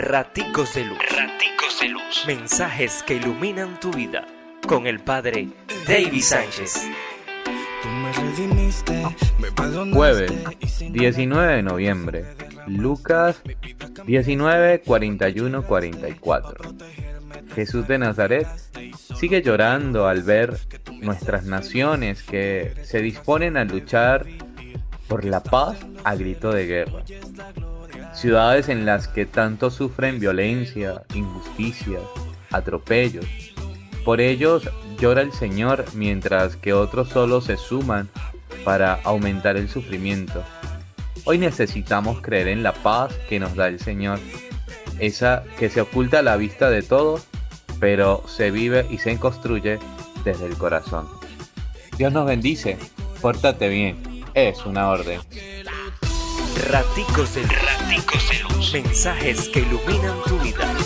Raticos de Luz. Raticos de Luz. Mensajes que iluminan tu vida. Con el Padre David Sánchez. Jueves 19 de noviembre. Lucas 19, 41, 44. Jesús de Nazaret sigue llorando al ver nuestras naciones que se disponen a luchar por la paz a grito de guerra. Ciudades en las que tanto sufren violencia, injusticia, atropellos. Por ellos llora el Señor mientras que otros solo se suman para aumentar el sufrimiento. Hoy necesitamos creer en la paz que nos da el Señor, esa que se oculta a la vista de todos, pero se vive y se construye desde el corazón. Dios nos bendice, pórtate bien, es una orden. Raticos de Raticos de Luz. Mensajes que iluminan tu vida.